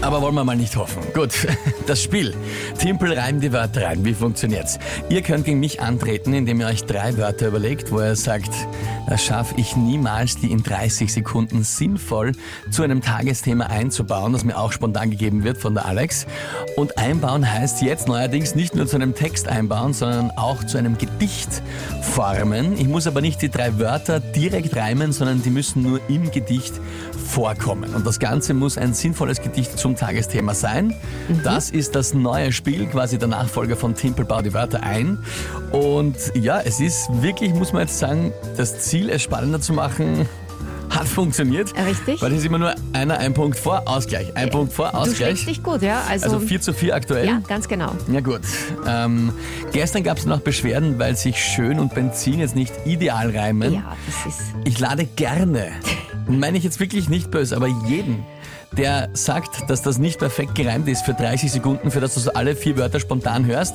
Aber wollen wir mal nicht hoffen. Gut, das Spiel. Timpel reimt die Wörter rein. Wie funktioniert's? Ihr könnt gegen mich antreten, indem ihr euch drei Wörter überlegt, wo ihr sagt, das schaffe ich niemals, die in 30 Sekunden sinnvoll zu einem Tagesthema einzubauen, das mir auch spontan gegeben wird von der Alex. Und einbauen heißt jetzt neuerdings nicht nur zu einem Text einbauen, sondern auch zu einem Gedicht formen. Ich muss aber nicht die drei Wörter direkt reimen, sondern die müssen nur im Gedicht vorkommen. Und das Ganze muss ein sinnvolles Gedicht zum Tagesthema sein. Das ist das neue Spiel, quasi der Nachfolger von Timpel bau die Wörter ein. Und ja, es ist wirklich, muss man jetzt sagen, das Ziel, es spannender zu machen, hat funktioniert. Richtig. Weil es ist immer nur einer, ein Punkt vor, Ausgleich. Ein Punkt vor, Ausgleich. dich gut, ja? Also, Also 4 zu 4 aktuell. ja, ganz genau. Ja gut. Ähm, gestern gab es noch Beschwerden, weil sich Schön und Benzin jetzt nicht ideal reimen. Ja, das ist. Ich lade gerne, meine ich jetzt wirklich nicht böse, aber jeden, der sagt, dass das nicht perfekt gereimt ist für 30 Sekunden, für das du so alle vier Wörter spontan hörst,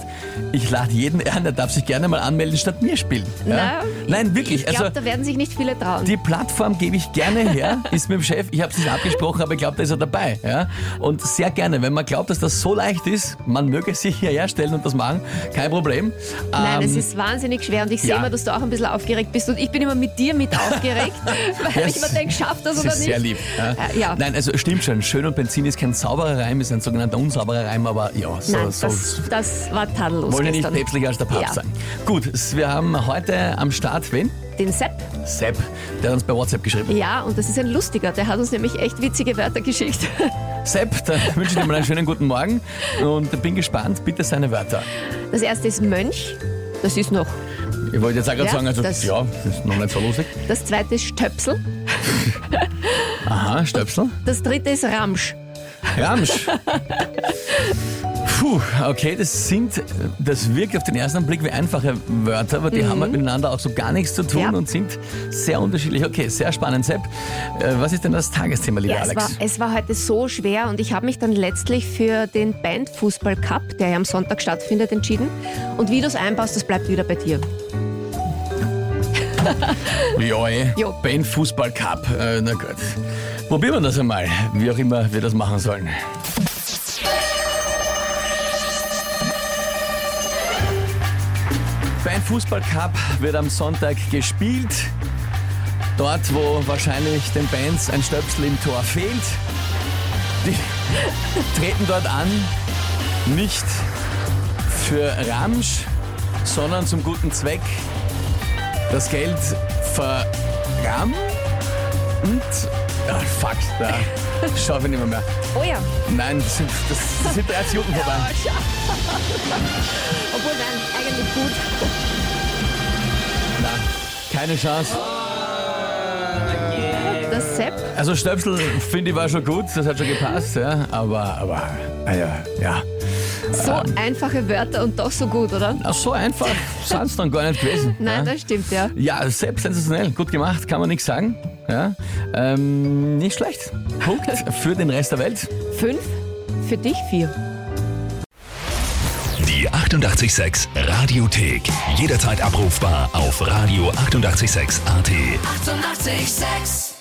ich lade jeden ein, der darf sich gerne mal anmelden, statt mir spielen. Ja? Na, Nein, wirklich. Ich glaube, also da werden sich nicht viele trauen. die Plattform gebe ich gerne her, ist mit dem Chef, ich habe es nicht abgesprochen, aber ich glaube, da ist er dabei. Ja? Und sehr gerne, wenn man glaubt, dass das so leicht ist, man möge sich hierher stellen und das machen, kein Problem. Nein, Ähm, es ist wahnsinnig schwer und ich sehe ja. immer, dass du auch ein bisschen aufgeregt bist und ich bin immer mit dir mit aufgeregt, weil ich Das- immer denke, schafft das Das oder ist nicht? sehr lieb. Ja. Äh, ja. Nein, also stimmt schon. Schön und Benzin ist kein sauberer Reim, ist ein sogenannter unsauberer Reim, aber ja, so, Nein, so das, das war tadellos wollen ja nicht gestern. päpstlicher als der Papst Ja. sein. Gut, wir haben heute am Start wen? Den Sepp, Sepp, der hat uns bei WhatsApp geschrieben. ja, und das ist ein lustiger, der hat uns nämlich echt witzige Wörter geschickt. Sepp, dann wünsche ich dir mal einen schönen guten Morgen und bin gespannt. Bitte seine Wörter. Das erste ist Mönch, das ist noch. Ich wollte jetzt auch gerade Ja, sagen, also das- ja, das ist noch nicht so lustig. Das zweite ist Stöpsel, Aha, Stöpsel. das dritte ist Ramsch. Ramsch. Puh, okay, das sind, das wirkt auf den ersten Blick wie einfache Wörter, aber die haben halt miteinander auch so gar nichts zu tun Mhm. Ja. und sind sehr unterschiedlich. Okay, sehr spannend, Sepp. Äh, was ist denn das Tagesthema, lieber Ja, es Alex? war, es war heute so schwer und ich habe mich dann letztlich für den Bandfußball Cup, der ja am Sonntag stattfindet, entschieden. Und wie du es einbaust, das bleibt wieder bei dir. Ja, eh. Jo. Ben Fußball Cup. Äh, na gut. Probieren wir das einmal, wie auch immer wir das machen sollen. Beim Fußball Cup wird am Sonntag gespielt. Dort, wo wahrscheinlich den Bands ein Stöpsel im Tor fehlt. Die treten dort an, nicht für Ramsch, sondern zum guten Zweck. Das Geld verrammt und. Ah, fuck, da schaffe ich nicht mehr, mehr. Oh ja. Nein, das sind, das, das sind 30 Minuten vorbei. Obwohl, nein, eigentlich gut. Nein, keine Chance. Das Sepp, Also Stöpsel, finde ich, war schon gut, das hat schon gepasst, ja. Aber, aber, ah ja, ja. So einfache Wörter und doch so gut, oder? Ach, so einfach sind es dann gar nicht gewesen. Nein, ja. das stimmt, ja. Ja, selbst sensationell, gut gemacht, kann man nichts sagen. Ja. Ähm, nicht schlecht. Punkt für den Rest der Welt. Fünf, für dich vier. Die 886 Radiothek. Jederzeit abrufbar auf radio886.at. 886! 886